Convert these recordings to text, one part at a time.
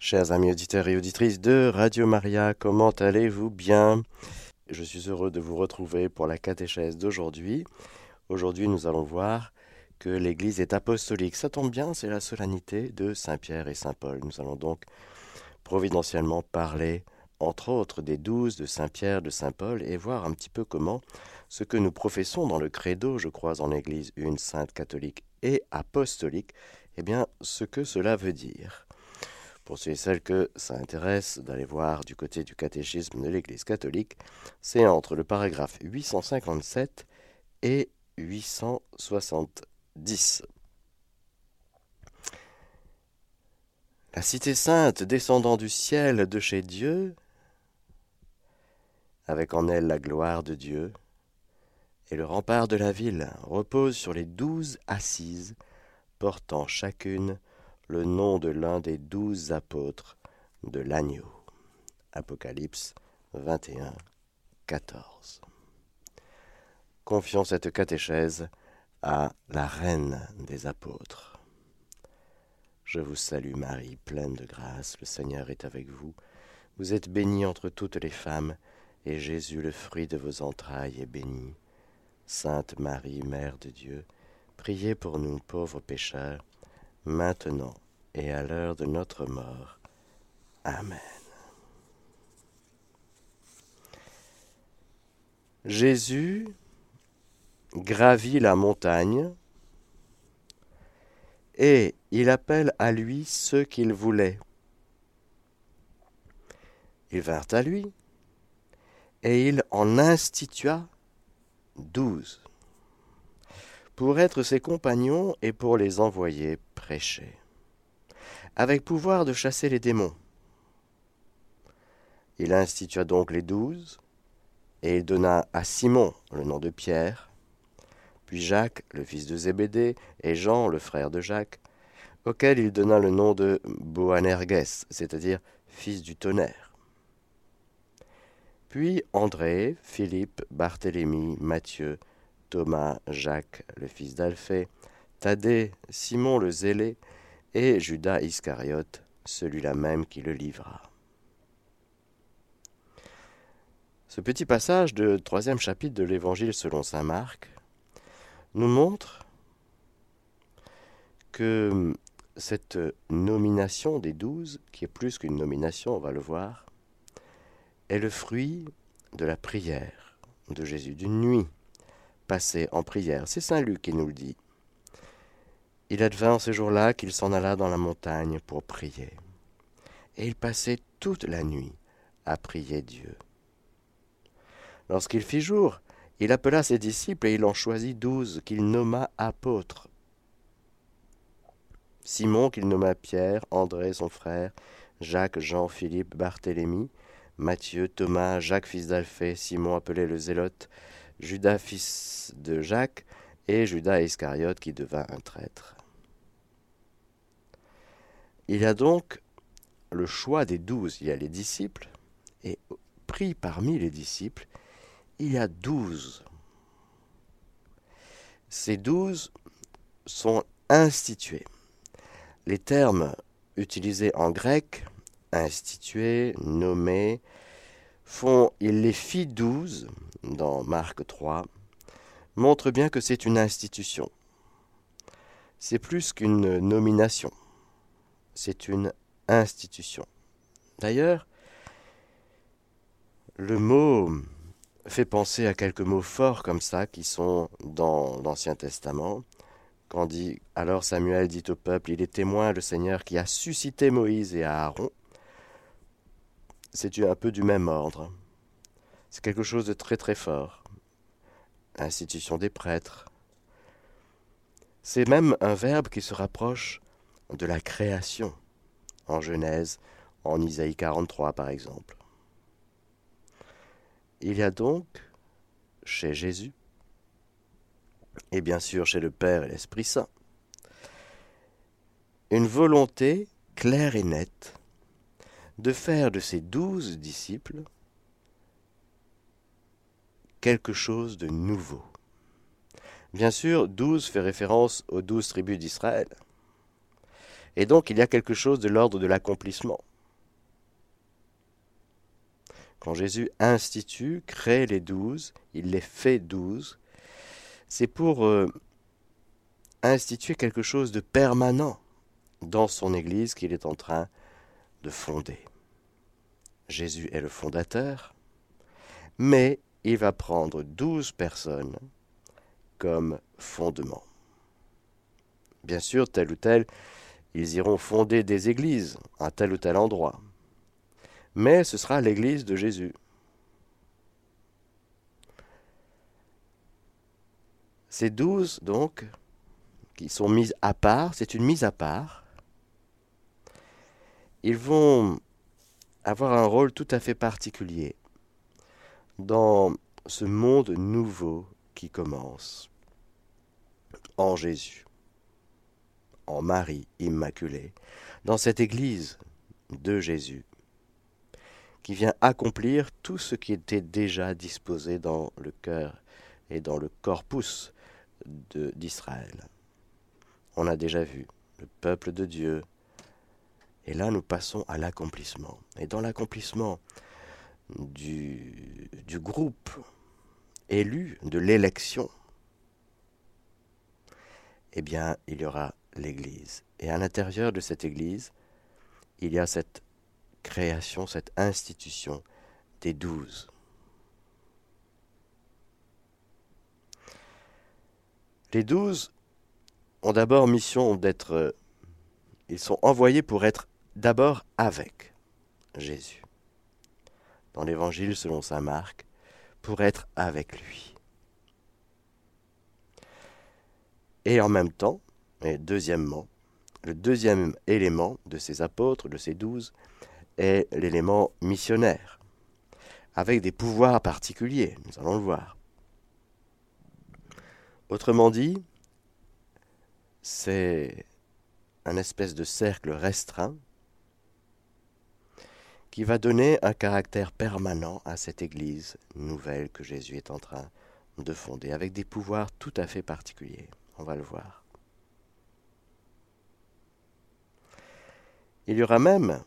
Chers amis auditeurs et auditrices de Radio Maria, comment allez-vous bien? Je suis heureux de vous retrouver pour la catéchèse d'aujourd'hui. Aujourd'hui, nous allons voir que l'Église est apostolique. Ça tombe bien, c'est la solennité de Saint Pierre et Saint Paul. Nous allons donc providentiellement parler, entre autres, des douze de Saint Pierre, de Saint Paul, et voir un petit peu comment ce que nous professons dans le credo, je crois en l'Église une sainte catholique et apostolique, eh bien, ce que cela veut dire. Pour ceux et celles que ça intéresse d'aller voir du côté du catéchisme de l'Église catholique, c'est entre le paragraphe 857 et 870. La cité sainte descendant du ciel de chez Dieu, avec en elle la gloire de Dieu, et le rempart de la ville repose sur les douze assises, portant chacune le nom de l'un des douze apôtres de l'agneau. Apocalypse 21, 14. Confions cette catéchèse à la reine des apôtres. Je vous salue Marie, pleine de grâce, le Seigneur est avec vous. Vous êtes bénie entre toutes les femmes, et Jésus, le fruit de vos entrailles, est béni. Sainte Marie, Mère de Dieu, priez pour nous pauvres pécheurs, maintenant et à l'heure de notre mort. Amen. Jésus gravit la montagne et il appelle à lui ceux qu'il voulait. Ils vinrent à lui et il en institua douze pour être ses compagnons et pour les envoyer prêcher, avec pouvoir de chasser les démons. Il institua donc les douze, et il donna à Simon le nom de Pierre, puis Jacques, le fils de Zébédée, et Jean, le frère de Jacques, auquel il donna le nom de Boanerges, c'est-à-dire fils du tonnerre. Puis André, Philippe, Barthélemy, Matthieu, Thomas, Jacques, le fils d'Alphée, Thaddée, Simon le zélé, et Judas Iscariote, celui-là même qui le livra. Ce petit passage du troisième chapitre de l'Évangile selon saint Marc nous montre que cette nomination des douze, qui est plus qu'une nomination, on va le voir, est le fruit de la prière de Jésus, d'une nuit passée en prière. C'est Saint Luc qui nous le dit. Il advint ce jour-là qu'il s'en alla dans la montagne pour prier. Et il passait toute la nuit à prier Dieu. Lorsqu'il fit jour, il appela ses disciples et il en choisit douze qu'il nomma apôtres. Simon qu'il nomma Pierre, André son frère, Jacques, Jean, Philippe, Barthélemy, Matthieu, Thomas, Jacques fils d'Alphée, Simon appelé le Zélote, Judas fils de Jacques, et Judas Iscariote qui devint un traître. Il y a donc le choix des douze, il y a les disciples, et pris parmi les disciples, il y a douze. Ces douze sont institués. Les termes utilisés en grec, institués, nommés, font il les fit douze dans Marc 3, montrent bien que c'est une institution. C'est plus qu'une nomination c'est une institution. D'ailleurs, le mot fait penser à quelques mots forts comme ça qui sont dans l'Ancien Testament. Quand dit alors Samuel dit au peuple, il est témoin le Seigneur qui a suscité Moïse et Aaron. C'est un peu du même ordre. C'est quelque chose de très très fort. Institution des prêtres. C'est même un verbe qui se rapproche de la création, en Genèse, en Isaïe 43 par exemple. Il y a donc chez Jésus, et bien sûr chez le Père et l'Esprit Saint, une volonté claire et nette de faire de ces douze disciples quelque chose de nouveau. Bien sûr, douze fait référence aux douze tribus d'Israël, et donc il y a quelque chose de l'ordre de l'accomplissement. Quand Jésus institue, crée les douze, il les fait douze, c'est pour euh, instituer quelque chose de permanent dans son Église qu'il est en train de fonder. Jésus est le fondateur, mais il va prendre douze personnes comme fondement. Bien sûr, tel ou tel, ils iront fonder des églises à tel ou tel endroit. Mais ce sera l'église de Jésus. Ces douze, donc, qui sont mises à part, c'est une mise à part. Ils vont avoir un rôle tout à fait particulier dans ce monde nouveau qui commence en Jésus, en Marie Immaculée, dans cette Église de Jésus, qui vient accomplir tout ce qui était déjà disposé dans le cœur et dans le corpus d'Israël. On a déjà vu le peuple de Dieu, et là nous passons à l'accomplissement. Et dans l'accomplissement du, du groupe élu de l'élection, eh bien, il y aura l'Église. Et à l'intérieur de cette Église, il y a cette création, cette institution des douze. Les douze ont d'abord mission d'être... Euh, ils sont envoyés pour être d'abord avec Jésus. Dans l'Évangile selon Saint Marc, pour être avec lui. Et en même temps, et deuxièmement, le deuxième élément de ces apôtres, de ces douze, est l'élément missionnaire, avec des pouvoirs particuliers, nous allons le voir. Autrement dit, c'est un espèce de cercle restreint qui va donner un caractère permanent à cette Église nouvelle que Jésus est en train de fonder, avec des pouvoirs tout à fait particuliers. On va le voir. Il y aura même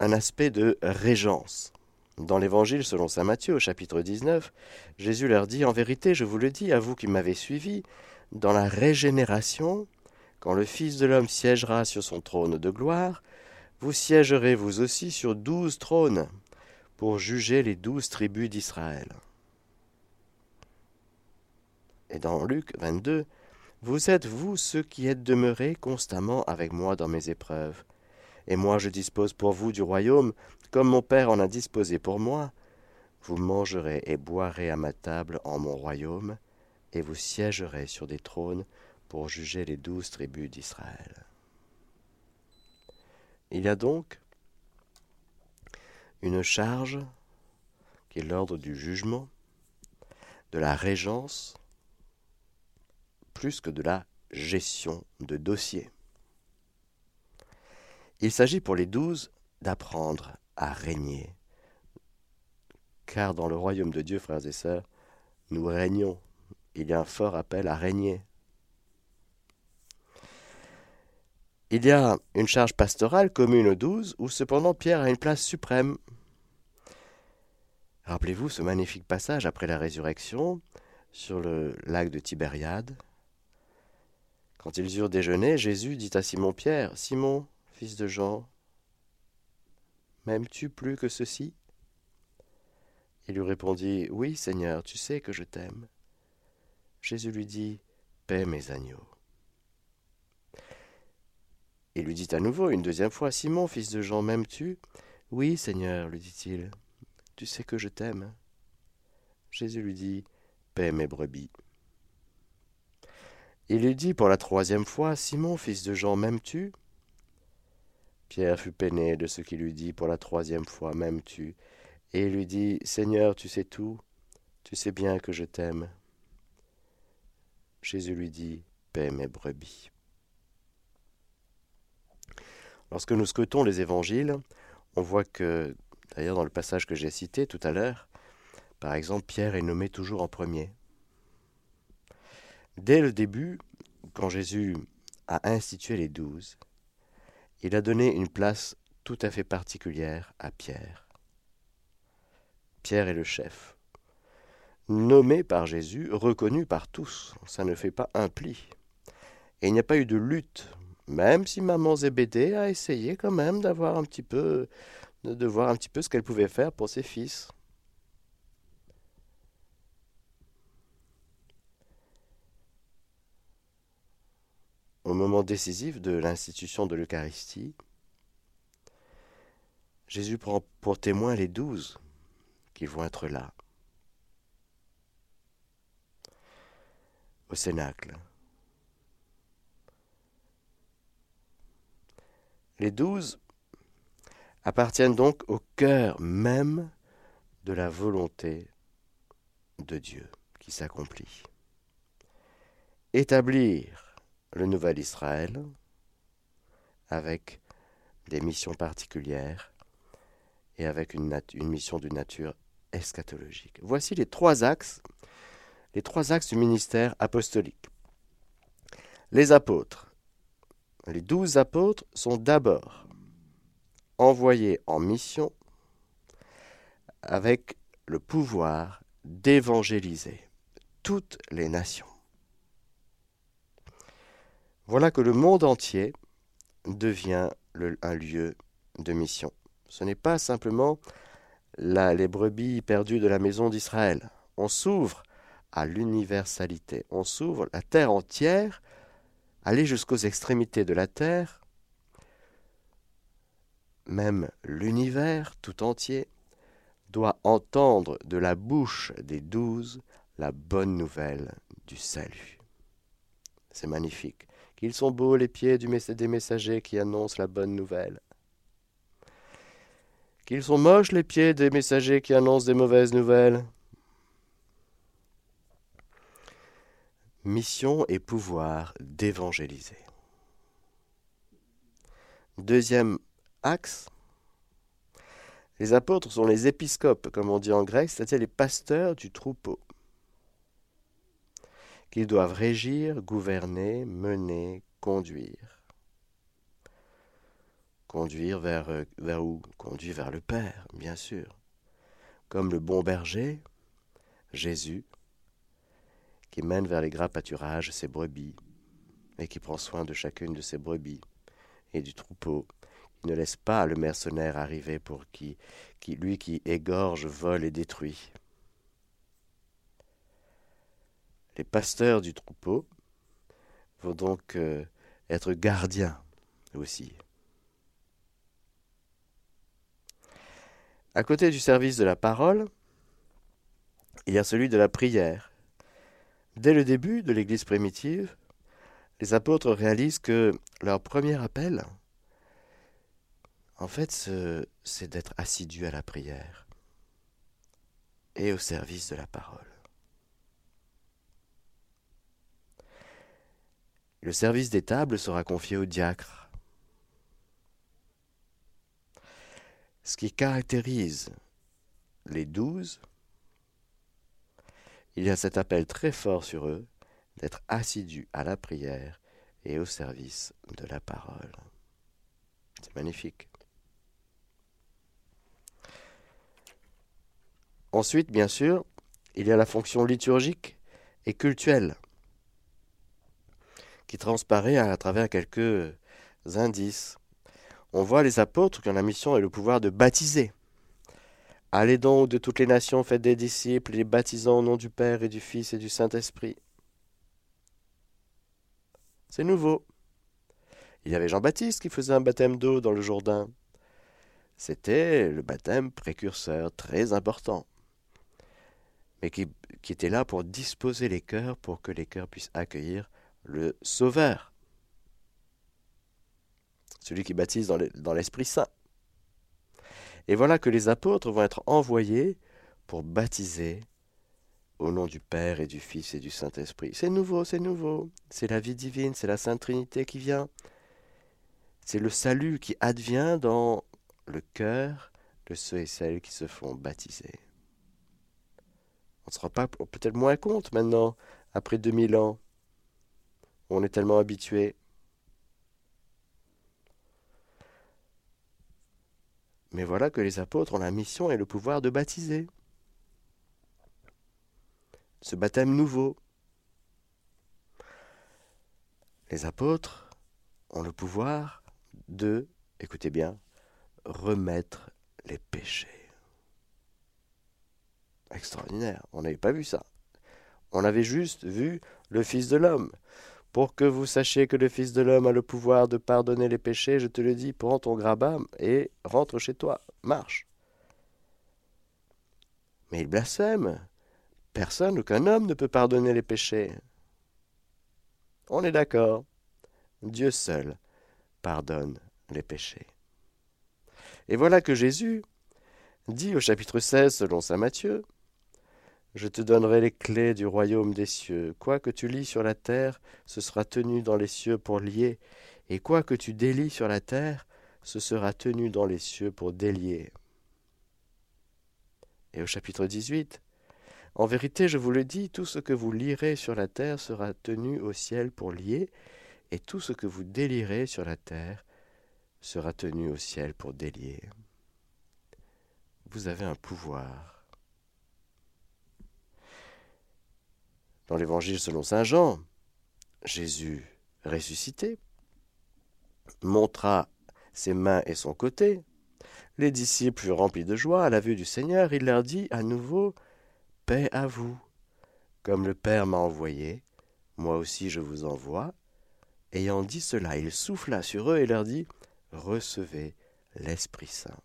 un aspect de régence. Dans l'Évangile selon Saint Matthieu au chapitre 19, Jésus leur dit, En vérité, je vous le dis, à vous qui m'avez suivi, dans la régénération, quand le Fils de l'homme siégera sur son trône de gloire, vous siégerez vous aussi sur douze trônes pour juger les douze tribus d'Israël. Et dans Luc 22, Vous êtes vous ceux qui êtes demeurés constamment avec moi dans mes épreuves et moi je dispose pour vous du royaume, comme mon Père en a disposé pour moi. Vous mangerez et boirez à ma table en mon royaume, et vous siégerez sur des trônes pour juger les douze tribus d'Israël. Il y a donc une charge qui est l'ordre du jugement, de la régence, que de la gestion de dossiers. Il s'agit pour les douze d'apprendre à régner. Car dans le royaume de Dieu, frères et sœurs, nous régnons. Il y a un fort appel à régner. Il y a une charge pastorale commune aux douze, où cependant Pierre a une place suprême. Rappelez-vous ce magnifique passage après la résurrection sur le lac de Tibériade. Quand ils eurent déjeuné, Jésus dit à Simon-Pierre, Simon, fils de Jean, m'aimes-tu plus que ceci? Il lui répondit, Oui, Seigneur, tu sais que je t'aime. Jésus lui dit, Paix mes agneaux. Il lui dit à nouveau une deuxième fois, Simon, fils de Jean, m'aimes-tu Oui, Seigneur, lui dit-il, tu sais que je t'aime. Jésus lui dit, Paix mes brebis. Il lui dit pour la troisième fois, Simon, fils de Jean, m'aimes-tu? Pierre fut peiné de ce qu'il lui dit pour la troisième fois, même tu Et il lui dit, Seigneur, tu sais tout, tu sais bien que je t'aime. Jésus lui dit, Paix mes brebis. Lorsque nous scrutons les évangiles, on voit que, d'ailleurs dans le passage que j'ai cité tout à l'heure, par exemple, Pierre est nommé toujours en premier. Dès le début, quand Jésus a institué les douze, il a donné une place tout à fait particulière à Pierre. Pierre est le chef, nommé par Jésus, reconnu par tous. Ça ne fait pas un pli. Et il n'y a pas eu de lutte, même si maman Zébédée a essayé quand même d'avoir un petit peu, de voir un petit peu ce qu'elle pouvait faire pour ses fils. Au moment décisif de l'institution de l'Eucharistie, Jésus prend pour témoin les douze qui vont être là, au Cénacle. Les douze appartiennent donc au cœur même de la volonté de Dieu qui s'accomplit. Établir le nouvel Israël avec des missions particulières et avec une, mission d'une nature eschatologique. Voici les trois axes, les trois axes du ministère apostolique. Les apôtres les douze apôtres sont d'abord envoyés en mission avec le pouvoir d'évangéliser toutes les nations. Voilà que le monde entier devient un lieu de mission. Ce n'est pas simplement les brebis perdues de la maison d'Israël. On s'ouvre à l'universalité. On s'ouvre la terre entière aller jusqu'aux extrémités de la terre, même l'univers tout entier, doit entendre de la bouche des douze la bonne nouvelle du salut. C'est magnifique. Qu'ils sont beaux les pieds des messagers qui annoncent la bonne nouvelle. Qu'ils sont moches les pieds des messagers qui annoncent des mauvaises nouvelles. mission et pouvoir d'évangéliser. Deuxième axe, les apôtres sont les épiscopes, comme on dit en grec, c'est-à-dire les pasteurs du troupeau, qu'ils doivent régir, gouverner, mener, conduire. Conduire vers, vers où? Conduire vers le Père, bien sûr. Comme le bon berger, Jésus, qui mène vers les gras pâturages ses brebis, et qui prend soin de chacune de ses brebis et du troupeau, qui ne laisse pas le mercenaire arriver pour qui lui qui égorge, vole et détruit. Les pasteurs du troupeau vont donc euh, être gardiens aussi. À côté du service de la parole, il y a celui de la prière Dès le début de l'Église primitive, les apôtres réalisent que leur premier appel, en fait, c'est d'être assidus à la prière et au service de la parole. Le service des tables sera confié au diacre. Ce qui caractérise les douze, il y a cet appel très fort sur eux d'être assidus à la prière et au service de la parole. C'est magnifique. Ensuite, bien sûr, il y a la fonction liturgique et cultuelle qui transparaît à travers quelques indices. On voit les apôtres qui ont la mission et le pouvoir de baptiser. Allez donc de toutes les nations, faites des disciples, les baptisant au nom du Père et du Fils et du Saint-Esprit. C'est nouveau. Il y avait Jean-Baptiste qui faisait un baptême d'eau dans le Jourdain. C'était le baptême précurseur très important, mais qui, était là pour disposer les cœurs pour que les cœurs puissent accueillir le Sauveur, celui qui baptise dans l'Esprit Saint. Et voilà que les apôtres vont être envoyés pour baptiser au nom du Père et du Fils et du Saint-Esprit. C'est nouveau, c'est nouveau. C'est la vie divine, c'est la Sainte Trinité qui vient. C'est le salut qui advient dans le cœur de ceux et celles qui se font baptiser. On ne se rend pas peut-être moins compte maintenant, après 2000 ans. On est tellement habitué. Mais voilà que les apôtres ont la mission et le pouvoir de baptiser. Ce baptême nouveau. Les apôtres ont le pouvoir de, écoutez bien, remettre les péchés. Extraordinaire, on n'avait pas vu ça. On avait juste vu le Fils de l'homme. Pour que vous sachiez que le Fils de l'homme a le pouvoir de pardonner les péchés, je te le dis, prends ton grabat et rentre chez toi, marche. Mais il blasphème. Personne, aucun homme ne peut pardonner les péchés. On est d'accord. Dieu seul pardonne les péchés. Et voilà que Jésus dit au chapitre 16 selon saint Matthieu, Je te donnerai les clés du royaume des cieux. Quoi que tu lis sur la terre, ce sera tenu dans les cieux pour lier, et quoi que tu délies sur la terre, ce sera tenu dans les cieux pour délier. Et au chapitre 18, En vérité, je vous le dis, tout ce que vous lirez sur la terre sera tenu au ciel pour lier, et tout ce que vous délirez sur la terre sera tenu au ciel pour délier. Vous avez un pouvoir. Dans l'évangile selon Saint Jean, Jésus ressuscité montra ses mains et son côté. Les disciples furent remplis de joie à la vue du Seigneur. Il leur dit à nouveau Paix à vous. Comme le Père m'a envoyé, moi aussi je vous envoie. Ayant dit cela, il souffla sur eux et leur dit Recevez l'Esprit Saint.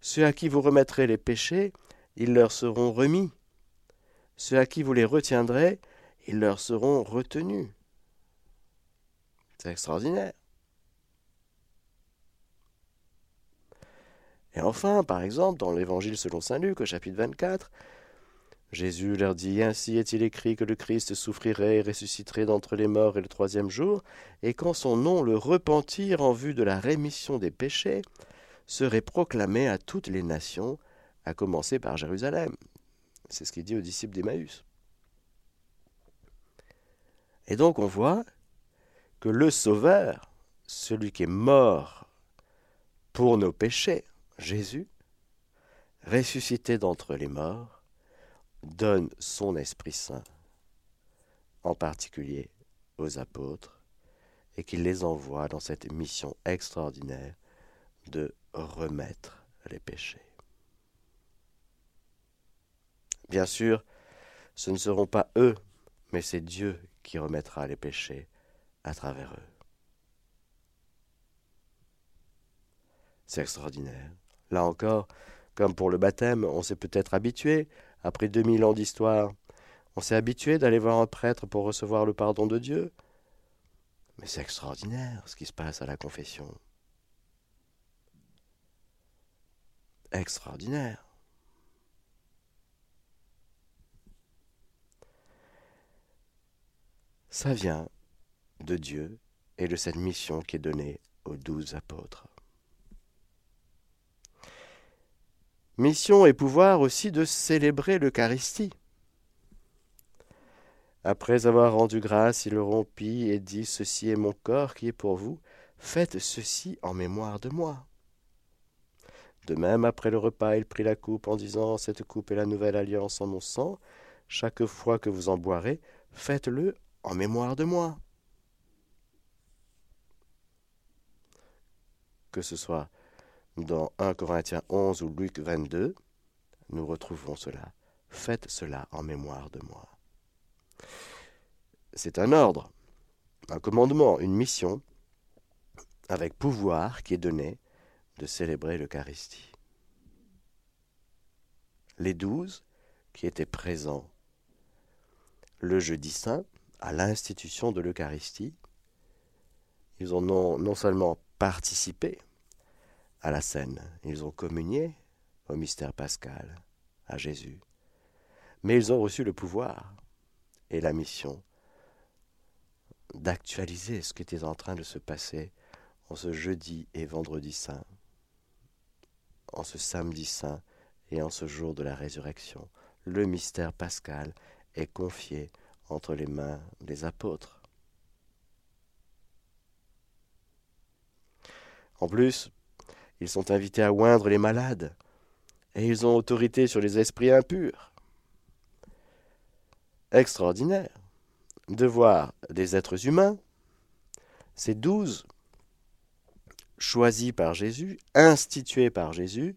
Ceux à qui vous remettrez les péchés, ils leur seront remis. Ceux à qui vous les retiendrez, ils leur seront retenus. C'est extraordinaire. Et enfin, par exemple, dans l'Évangile selon Saint Luc, au chapitre 24, Jésus leur dit Ainsi est-il écrit que le Christ souffrirait et ressusciterait d'entre les morts et le troisième jour, et qu'en son nom le repentir en vue de la rémission des péchés serait proclamé à toutes les nations, à commencer par Jérusalem. C'est ce qu'il dit aux disciples d'Emmaüs. Et donc on voit que le Sauveur, celui qui est mort pour nos péchés, Jésus, ressuscité d'entre les morts, donne son Esprit Saint, en particulier aux apôtres, et qu'il les envoie dans cette mission extraordinaire de remettre les péchés. Bien sûr, ce ne seront pas eux, mais c'est Dieu qui remettra les péchés à travers eux. C'est extraordinaire. Là encore, comme pour le baptême, on s'est peut-être habitué après 2000 ans d'histoire, on s'est habitué d'aller voir un prêtre pour recevoir le pardon de Dieu. Mais c'est extraordinaire ce qui se passe à la confession. Extraordinaire. Ça vient de Dieu et de cette mission qui est donnée aux douze apôtres. Mission et pouvoir aussi de célébrer l'Eucharistie. Après avoir rendu grâce, il rompit et dit Ceci est mon corps qui est pour vous, faites ceci en mémoire de moi. De même, après le repas, il prit la coupe en disant Cette coupe est la nouvelle alliance en mon sang. Chaque fois que vous en boirez, faites-le en mémoire de moi. Que ce soit dans 1 Corinthiens 11 ou Luc 22, nous retrouvons cela. Faites cela en mémoire de moi. C'est un ordre, un commandement, une mission, avec pouvoir qui est donné de célébrer l'Eucharistie. Les douze qui étaient présents le jeudi saint à l'institution de l'Eucharistie, ils en ont non seulement participé, à la scène. Ils ont communié au mystère pascal, à Jésus. Mais ils ont reçu le pouvoir et la mission d'actualiser ce qui était en train de se passer en ce jeudi et vendredi saint, en ce samedi saint et en ce jour de la résurrection. Le mystère pascal est confié entre les mains des apôtres. En plus, Ils sont invités à oindre les malades. Et ils ont autorité sur les esprits impurs. Extraordinaire de voir des êtres humains, ces douze, choisis par Jésus, institués par Jésus,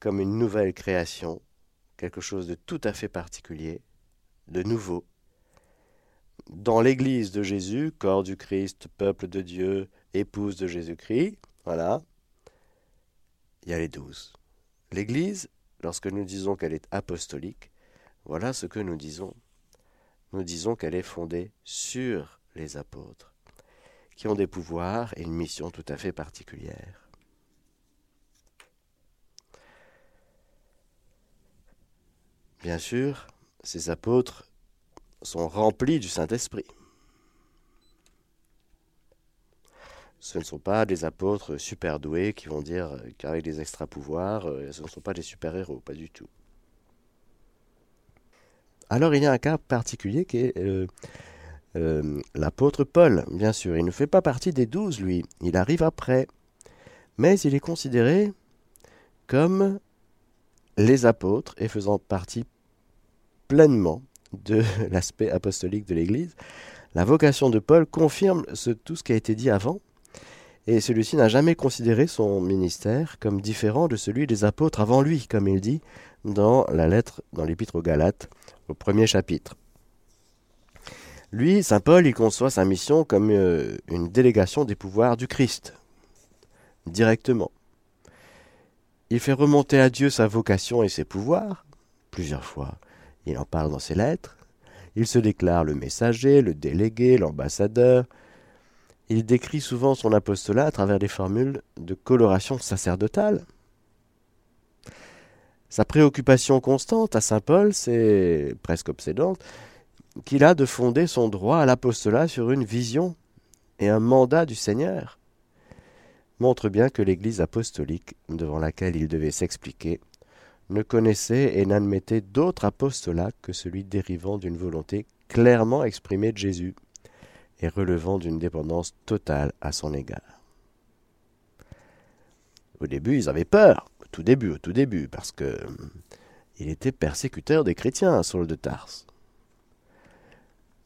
comme une nouvelle création, quelque chose de tout à fait particulier, de nouveau. Dans l'Église de Jésus, corps du Christ, peuple de Dieu, épouse de Jésus-Christ, voilà, il y a les douze. L'Église, lorsque nous disons qu'elle est apostolique, voilà ce que nous disons. Nous disons qu'elle est fondée sur les apôtres, qui ont des pouvoirs et une mission tout à fait particulière. Bien sûr, ces apôtres sont remplis du Saint-Esprit. Ce ne sont pas des apôtres super doués qui vont dire qu'avec des extra-pouvoirs, euh, ce ne sont pas des super-héros, pas du tout. Alors il y a un cas particulier qui est euh, euh, l'apôtre Paul, bien sûr. Il ne fait pas partie des douze, lui. Il arrive après. Mais il est considéré comme les apôtres et faisant partie pleinement de l'aspect apostolique de l'Église. La vocation de Paul confirme tout ce qui a été dit avant, et celui-ci n'a jamais considéré son ministère comme différent de celui des apôtres avant lui, comme il dit dans la lettre, dans l'épître aux Galates, au premier chapitre. Lui, Saint Paul, il conçoit sa mission comme euh, une délégation des pouvoirs du Christ, directement. Il fait remonter à Dieu sa vocation et ses pouvoirs, plusieurs fois. Il en parle dans ses lettres. Il se déclare le messager, le délégué, l'ambassadeur. Il décrit souvent son apostolat à travers des formules de coloration sacerdotale. Sa préoccupation constante à Saint Paul, c'est presque obsédante, qu'il a de fonder son droit à l'apostolat sur une vision et un mandat du Seigneur, montre bien que l'Église apostolique, devant laquelle il devait s'expliquer, ne connaissait et n'admettait d'autre apostolat que celui dérivant d'une volonté clairement exprimée de Jésus et relevant d'une dépendance totale à son égard. Au début, ils avaient peur, tout début, au tout début, parce que euh, il était persécuteur des chrétiens, Saul de Tarse.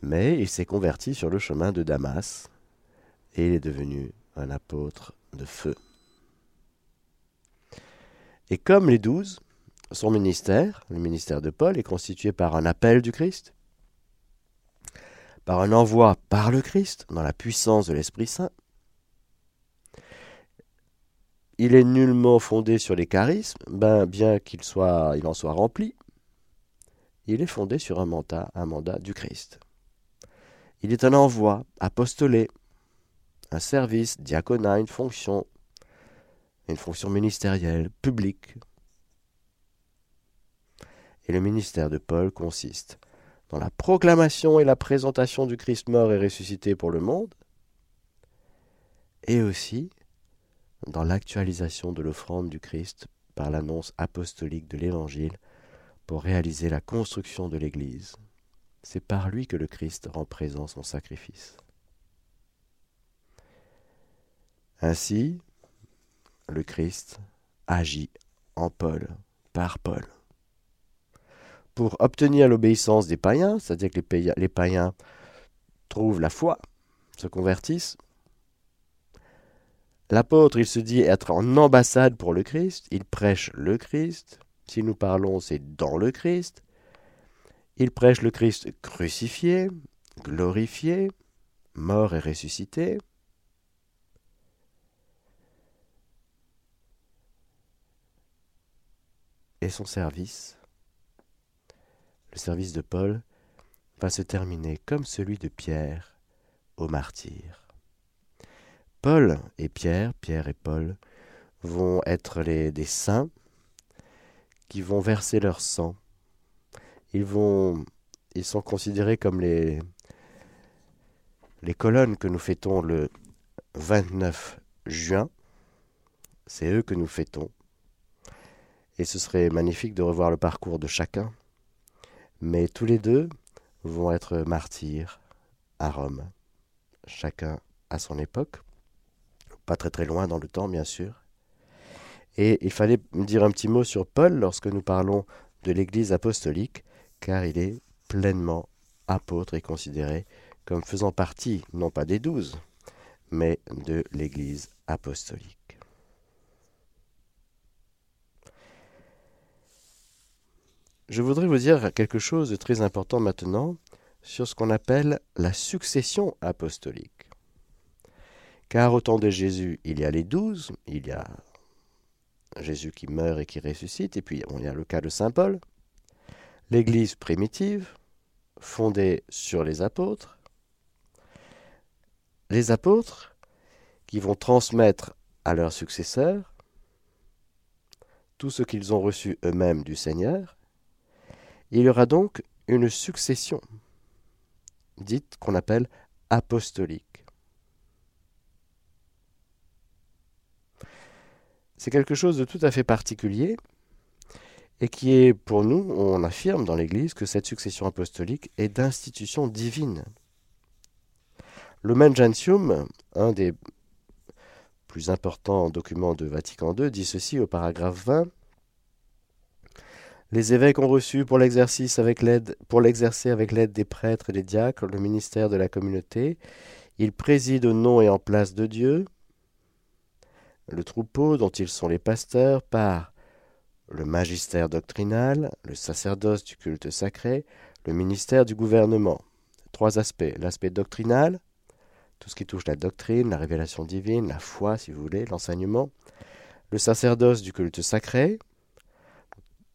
Mais il s'est converti sur le chemin de Damas et il est devenu un apôtre de feu. Et comme les douze, son ministère, le ministère de Paul, est constitué par un appel du Christ, par un envoi par le Christ, dans la puissance de l'Esprit Saint, il est nullement fondé sur les charismes, ben, bien qu'il soit, il en soit rempli, il est fondé sur un mandat, un mandat du Christ. Il est un envoi apostolé, un service diaconat, une fonction, une fonction ministérielle, publique. Et le ministère de Paul consiste dans la proclamation et la présentation du Christ mort et ressuscité pour le monde, et aussi dans l'actualisation de l'offrande du Christ par l'annonce apostolique de l'Évangile pour réaliser la construction de l'Église. C'est par lui que le Christ rend présent son sacrifice. Ainsi, le Christ agit en Paul, par Paul. Pour obtenir l'obéissance des païens, c'est-à-dire que les païens trouvent la foi, se convertissent, L'apôtre, il se dit être en ambassade pour le Christ, il prêche le Christ. Si nous parlons, c'est dans le Christ. Il prêche le Christ crucifié, glorifié, mort et ressuscité. Et son service, le service de Paul, va se terminer comme celui de Pierre au martyr. Paul et Pierre, Pierre et Paul, vont être les, des saints qui vont verser leur sang. Ils vont, ils sont considérés comme les, les colonnes que nous fêtons le 29 juin. C'est eux que nous fêtons. Et ce serait magnifique de revoir le parcours de chacun. Mais tous les deux vont être martyrs à Rome, chacun à son époque pas très très loin dans le temps bien sûr. Et il fallait dire un petit mot sur Paul lorsque nous parlons de l'Église apostolique, car il est pleinement apôtre et considéré comme faisant partie, non pas des douze, mais de l'Église apostolique. Je voudrais vous dire quelque chose de très important maintenant sur ce qu'on appelle la succession apostolique. Car au temps de Jésus, il y a les douze, il y a Jésus qui meurt et qui ressuscite, et puis y a le cas de Saint Paul, l'Église primitive, fondée sur les apôtres, les apôtres qui vont transmettre à leurs successeurs tout ce qu'ils ont reçu eux-mêmes du Seigneur, il y aura donc une succession, dite qu'on appelle apostolique. C'est quelque chose de tout à fait particulier et qui est pour nous, on affirme dans l'Église que cette succession apostolique est d'institution divine. Le Gentium, un des plus importants documents de Vatican II, dit ceci au paragraphe 20 les évêques ont reçu pour l'exercice avec l'aide, pour l'exercer avec l'aide des prêtres et des diacres le ministère de la communauté. Ils président au nom et en place de Dieu le troupeau dont ils sont les pasteurs par le magistère doctrinal, le sacerdoce du culte sacré, le ministère du gouvernement. Trois aspects. L'aspect doctrinal, tout ce qui touche la doctrine, la révélation divine, la foi, si vous voulez, l'enseignement. Le sacerdoce du culte sacré,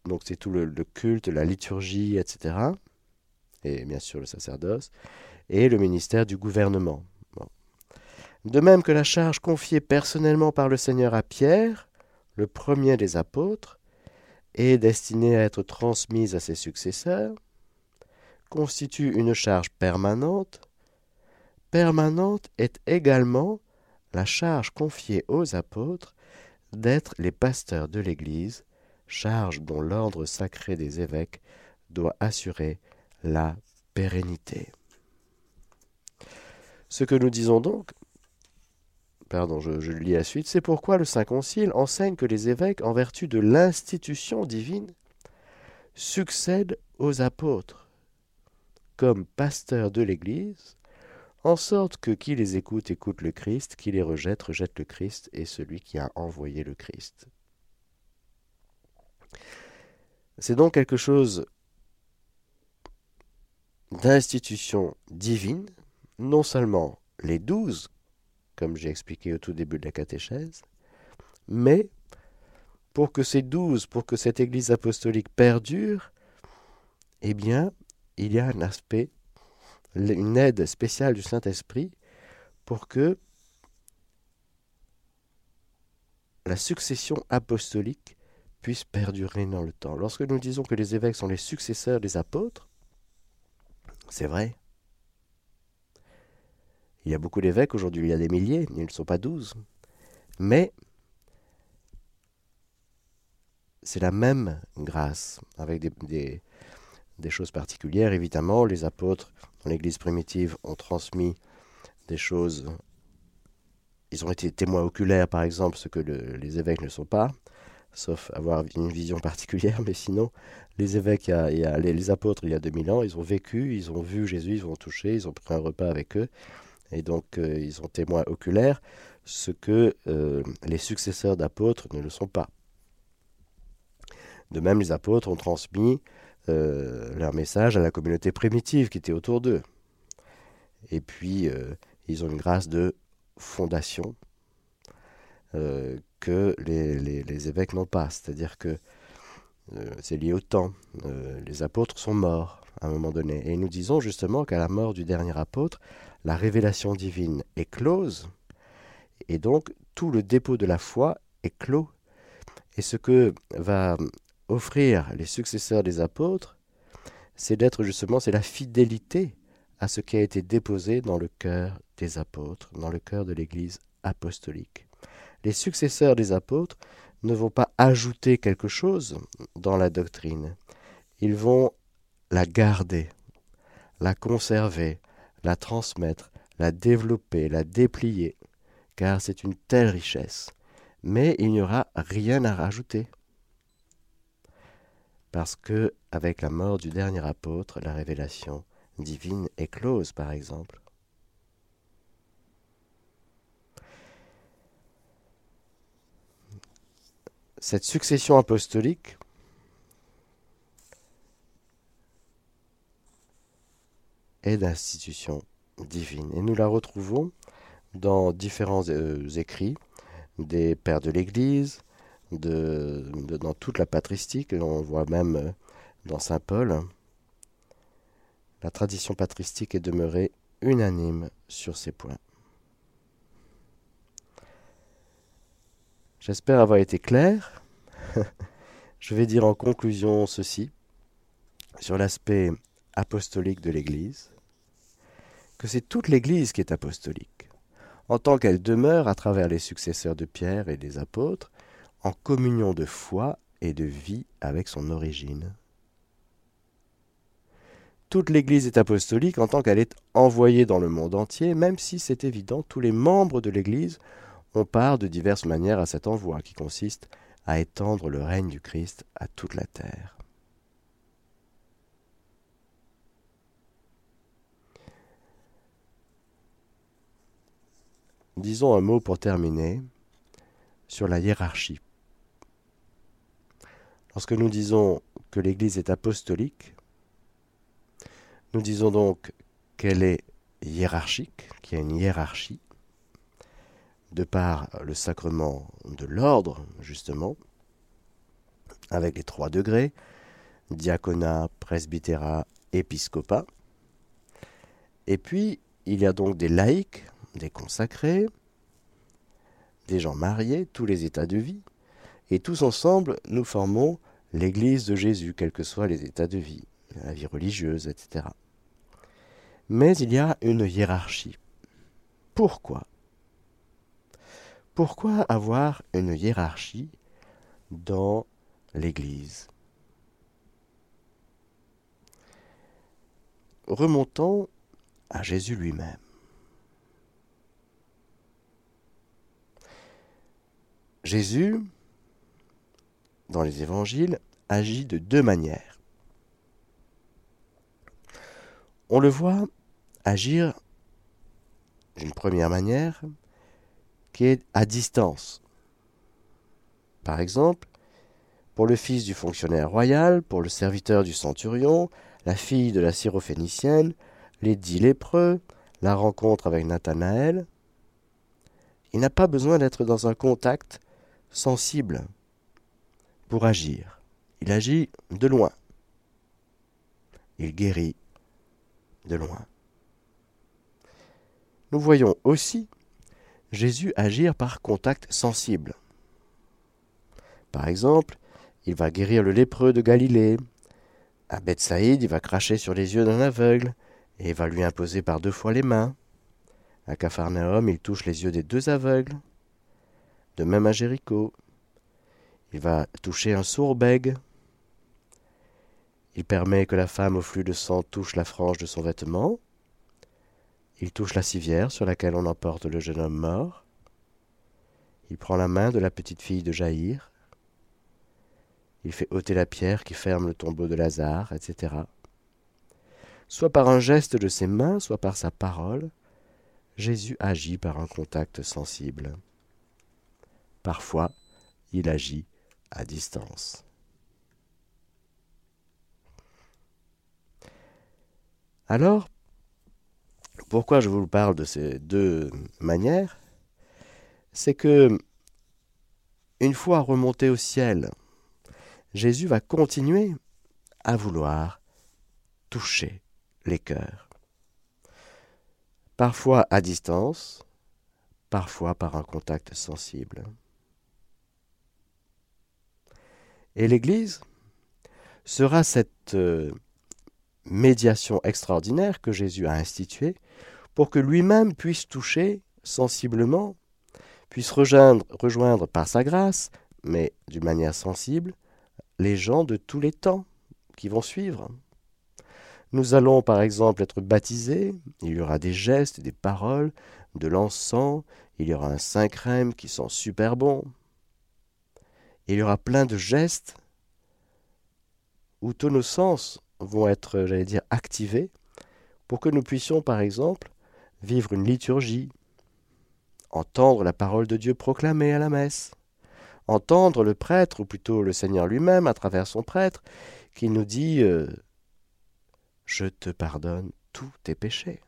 donc c'est tout le, culte, la liturgie, etc. Et bien sûr le sacerdoce. Et le ministère du gouvernement. De même que la charge confiée personnellement par le Seigneur à Pierre, le premier des apôtres, est destinée à être transmise à ses successeurs, constitue une charge permanente, permanente est également la charge confiée aux apôtres d'être les pasteurs de l'Église charge dont l'ordre sacré des évêques doit assurer la pérennité. Ce que nous disons donc, pardon, je, je lis la suite, c'est pourquoi le Saint Concile enseigne que les évêques, en vertu de l'institution divine, succèdent aux apôtres comme pasteurs de l'Église, en sorte que qui les écoute écoute le Christ, qui les rejette rejette le Christ et celui qui a envoyé le Christ. C'est donc quelque chose d'institution divine, non seulement les douze, comme j'ai expliqué au tout début de la catéchèse, mais pour que ces douze, pour que cette Église apostolique perdure, eh bien, il y a un aspect, une aide spéciale du Saint-Esprit pour que la succession apostolique puisse perdurer dans le temps. Lorsque nous disons que les évêques sont les successeurs des apôtres, c'est vrai. Il y a beaucoup d'évêques aujourd'hui, il y a des milliers, ils ne sont pas douze. Mais c'est la même grâce, avec des, des, choses particulières. Évidemment, les apôtres dans l'Église primitive ont transmis des choses. Ils ont été témoins oculaires, par exemple, ce que les évêques ne sont pas sauf avoir une vision particulière, mais sinon, les évêques, a, les, apôtres, il y a 2000 ans, ils ont vécu, ils ont vu Jésus, ils ont touché, ils ont pris un repas avec eux, et donc euh, ils ont témoin oculaire, ce que euh, les successeurs d'apôtres ne le sont pas. De même, les apôtres ont transmis euh, leur message à la communauté primitive qui était autour d'eux. Et puis, ils ont une grâce de fondation que les, évêques n'ont pas. C'est-à-dire que euh, c'est lié au temps. Euh, les apôtres sont morts à un moment donné. Et nous disons justement qu'à la mort du dernier apôtre, la révélation divine est close. Et donc tout le dépôt de la foi est clos. Et ce que va offrir les successeurs des apôtres, c'est d'être justement, c'est la fidélité à ce qui a été déposé dans le cœur des apôtres, dans le cœur de l'Église apostolique les successeurs des apôtres ne vont pas ajouter quelque chose dans la doctrine. Ils vont la garder, la conserver, la transmettre, la développer, la déplier, car c'est une telle richesse. mais il n'y aura rien à rajouter. Parce que, avec la mort du dernier apôtre, la révélation divine est close, par exemple. Cette succession apostolique est d'institution divine. Et nous la retrouvons dans différents euh, écrits des pères de l'Église, dans toute la patristique, on voit même euh, dans Saint Paul. La tradition patristique est demeurée unanime sur ces points. J'espère avoir été clair. Je vais dire en conclusion ceci sur l'aspect apostolique de l'Église, que c'est toute l'Église qui est apostolique en tant qu'elle demeure à travers les successeurs de Pierre et des apôtres, en communion de foi et de vie avec son origine. Toute l'Église est apostolique en tant qu'elle est envoyée dans le monde entier, même si c'est évident, tous les membres de l'Église ont part de diverses manières à cet envoi, qui consiste à étendre le règne du Christ à toute la terre. Disons un mot pour terminer sur la hiérarchie. Lorsque nous disons que l'Église est apostolique, nous disons donc qu'elle est hiérarchique, qu'il y a une hiérarchie, de par le sacrement de l'ordre, justement, avec les trois degrés, diaconat, presbytérat, épiscopat. Et puis, il y a donc des laïcs, des consacrés, des gens mariés, tous les états de vie, et tous ensemble, nous formons l'Église de Jésus, quels que soient les états de vie, la vie religieuse, etc. Mais il y a une hiérarchie. Pourquoi? Pourquoi avoir une hiérarchie dans l'Église? Remontons à Jésus lui-même. Jésus, dans les évangiles, agit de deux manières. On le voit agir d'une première manière qui est à distance. Par exemple, pour le fils du fonctionnaire royal, pour le serviteur du centurion, la fille de la syrophénicienne, les dix lépreux, la rencontre avec Nathanaël, il n'a pas besoin d'être dans un contact sensible pour agir. Il agit de loin. Il guérit de loin. Nous voyons aussi Jésus agir par contact sensible. Par exemple, il va guérir le lépreux de Galilée. À Bethsaïde, il va cracher sur les yeux d'un aveugle et va lui imposer par deux fois les mains. À Capharnaüm, il touche les yeux des deux aveugles de même à Jéricho. Il va toucher un sourd bègue. Il permet que la femme au flux de sang touche la frange de son vêtement. Il touche la civière sur laquelle on emporte le jeune homme mort. Il prend la main de la petite fille de Jaïr. Il fait ôter la pierre qui ferme le tombeau de Lazare, etc. Soit par un geste de ses mains, soit par sa parole, Jésus agit par un contact sensible. Parfois, il agit à distance. Alors, pourquoi je vous parle de ces deux manières? C'est que, une fois remonté au ciel, Jésus va continuer à vouloir toucher les cœurs. Parfois à distance, parfois par un contact sensible. Et l'Église sera cette euh, médiation extraordinaire que Jésus a instituée pour que lui-même puisse toucher sensiblement, puisse rejoindre, rejoindre par sa grâce, mais d'une manière sensible, les gens de tous les temps qui vont suivre. Nous allons par exemple être baptisés, il y aura des gestes, des paroles, de l'encens, il y aura un saint crème qui sent super bon, il y aura plein de gestes où tous sens vont être, j'allais dire, activés pour que nous puissions, par exemple, vivre une liturgie, entendre la parole de Dieu proclamée à la messe, entendre le prêtre, ou plutôt le Seigneur lui-même, à travers son prêtre, qui nous dit euh, Je te pardonne tous tes péchés.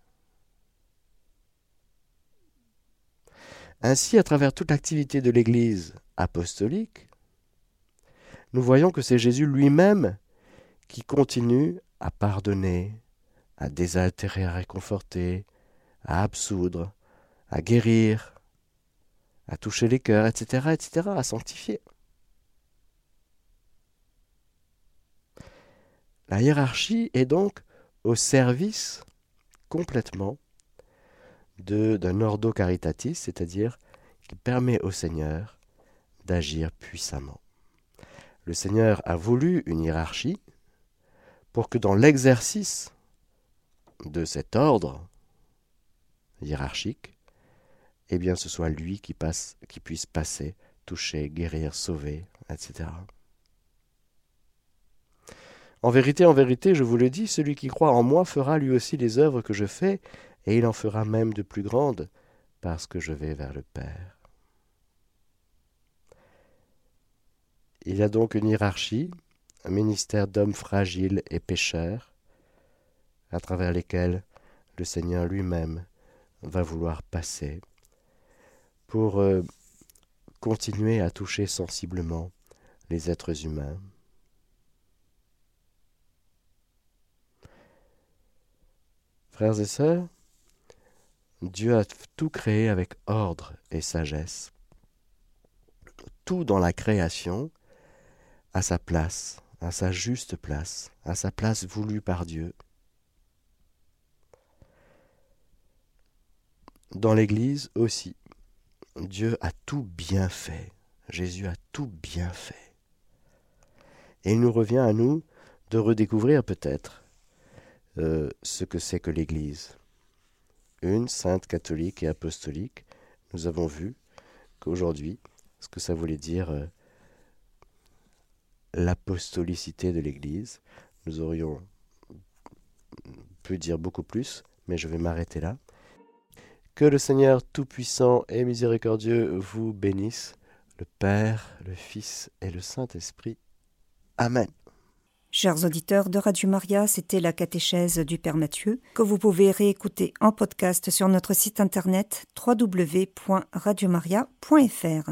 Ainsi, à travers toute l'activité de l'Église apostolique, nous voyons que c'est Jésus lui-même qui continue à pardonner, à désaltérer, à réconforter, à absoudre, à guérir, à toucher les cœurs, etc., etc., à sanctifier. La hiérarchie est donc au service complètement d'un ordo caritatis, c'est-à-dire qu'il permet au Seigneur d'agir puissamment. Le Seigneur a voulu une hiérarchie pour que dans l'exercice de cet ordre hiérarchique, eh bien ce soit lui qui, qui puisse passer, toucher, guérir, sauver, etc. En vérité, en vérité, je vous le dis, celui qui croit en moi fera lui aussi les œuvres que je fais, et il en fera même de plus grandes, parce que je vais vers le Père. Il y a donc une hiérarchie, un ministère d'hommes fragiles et pécheurs, à travers lesquels le Seigneur lui-même va vouloir passer pour euh, continuer à toucher sensiblement les êtres humains. Frères et sœurs, Dieu a tout créé avec ordre et sagesse. Tout dans la création à sa place, à sa juste place, à sa place voulue par Dieu. Dans l'Église aussi, Dieu a tout bien fait. Jésus a tout bien fait. Et il nous revient à nous de redécouvrir peut-être euh, ce que c'est que l'Église. Une sainte catholique et apostolique, nous avons vu qu'aujourd'hui, ce que ça voulait dire euh, l'apostolicité de l'Église. Nous aurions pu dire beaucoup plus, mais je vais m'arrêter là. Que le Seigneur Tout-Puissant et Miséricordieux vous bénisse, le Père, le Fils et le Saint-Esprit. Amen. Chers auditeurs de Radio Maria, c'était la catéchèse du Père Mathieu que vous pouvez réécouter en podcast sur notre site internet www.radiomaria.fr.